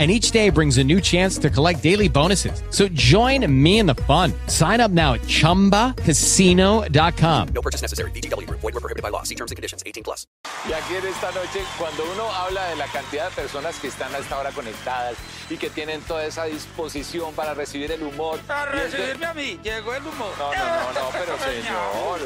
and each day brings a new chance to collect daily bonuses. So join me in the fun. Sign up now at ChumbaCasino.com. No purchase necessary. VGW Group. Void were prohibited by law. See terms and conditions. 18 plus. Y aquí en esta noche, cuando uno habla de la cantidad de personas que están a esta hora conectadas y que tienen toda esa disposición para recibir el humor. Para recibirme a mí, llegó el humor. No, no, no, no, pero señor,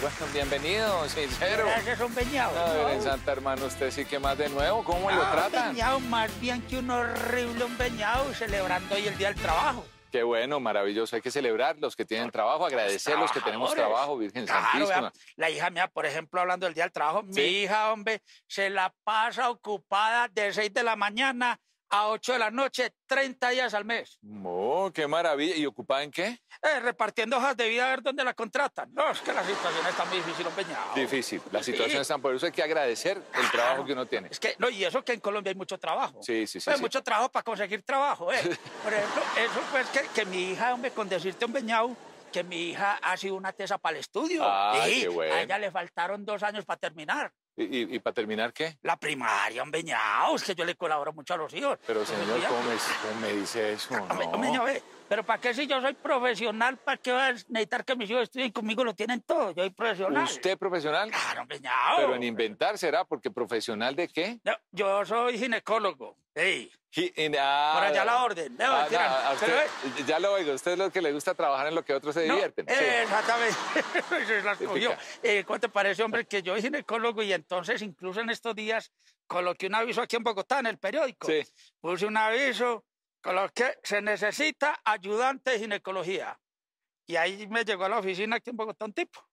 bueno, bienvenido, sincero. Gracias, un peñado. A ver, en Santa Hermano, usted sí que más de nuevo, ¿cómo lo Ah, tratan? Peñado, más bien que un horrible un peñado celebrando hoy el Día del Trabajo. Qué bueno, maravilloso. Hay que celebrar los que tienen trabajo, agradecer los que tenemos trabajo, Virgen Claro, Santísima. vea, la hija mía, por ejemplo, hablando del Día del Trabajo, Sí. mi hija, hombre, se la pasa ocupada de 6 de la mañana a 8 de la noche, 30 días al mes. Oh, qué maravilla. ¿Y ocupada en qué? Eh, repartiendo hojas de vida a ver dónde la contratan. No, es que la situación está muy difícil, un peñado. Difícil. La Sí. situación es tan por eso hay que agradecer el trabajo que uno tiene. Es que, no, y eso que en Colombia hay mucho trabajo. Sí, sí, sí, Pues sí. mucho trabajo para conseguir trabajo, ¿eh? Por ejemplo, eso pues que, que mi hija, hombre, con decirte un beñado, que mi hija ha sido una tesa para el estudio. Ah, Sí, qué bueno. A ella le faltaron dos años para terminar. ¿Y, y, para terminar qué? La primaria, un beñado, es que yo le colaboro mucho a los hijos. Pero señor, ¿cómo me, cómo me dice eso? No. Pero ¿para qué si yo soy profesional? ¿Para qué va a necesitar que mis hijos estudien conmigo? Lo tienen todo. Yo soy profesional. ¿Usted profesional? Claro, un beñado. Pero en inventar será, porque profesional de qué? No, yo soy ginecólogo. Sí. En- ah, Por allá la orden. No, ah, no, usted- pero, ya lo oigo, usted es lo que le gusta trabajar en lo que otros se divierten. Sí. Exactamente. Eh, ¿Cómo te parece, hombre, que yo soy ginecólogo y entonces incluso en estos días coloqué un aviso aquí en Bogotá, en el periódico? Sí. Puse un aviso, coloqué, se necesita ayudante de ginecología. Y ahí me llegó a la oficina aquí en Bogotá un tipo.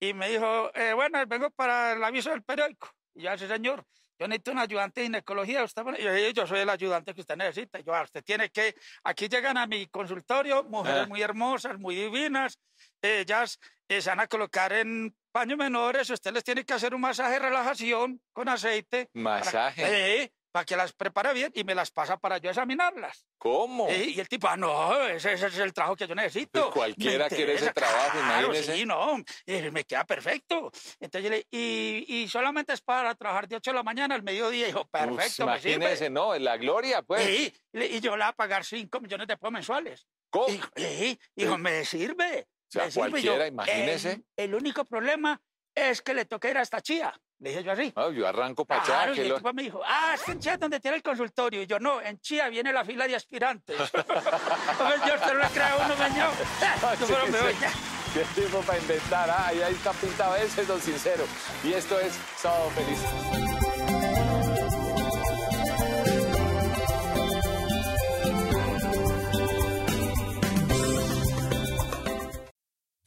Y me dijo, eh, bueno, vengo para el aviso del periódico. Y yo, sí, señor, yo necesito un ayudante de ginecología. Usted, me-". y yo, "Sí, yo soy el ayudante que usted necesita. Y yo, "Ah, usted tiene que, aquí llegan a mi consultorio mujeres Ah. muy hermosas, muy divinas. Ellas eh, se van a colocar en paños menores. Usted les tiene que hacer un masaje de relajación con aceite. para- Masaje. Sí, para que las prepare bien y me las pasa para yo examinarlas. ¿Cómo? Sí, y el tipo, ah, no, ese, ese es el trabajo que yo necesito. Pues cualquiera quiere ese trabajo, claro, imagínese. Sí, no, eh, me queda perfecto. Entonces yo le y, y solamente es para trabajar de 8 de la mañana al mediodía. Dijo, Uf, perfecto, me imagínese, sirve. no, en la gloria, pues. Y, y yo le voy a pagar 5 millones de pesos mensuales. ¿Cómo? Dijo, sí, me sirve. O sea, me sirve". Y cualquiera, imagínese. El, el único problema es que le toca ir a esta chía. Le dije yo así. No, yo arranco para allá. Claro, que y el lo- tipo me dijo, ah, es que en Chía donde tiene el consultorio. Y yo, no, en Chía viene la fila de aspirantes. Hombre, yo usted no le crea a uno, meñao. Yo pero me voy ya. Qué tiempo para inventar, ah, y ahí está pintado ese es don sincero. Y esto es Sábado Feliz.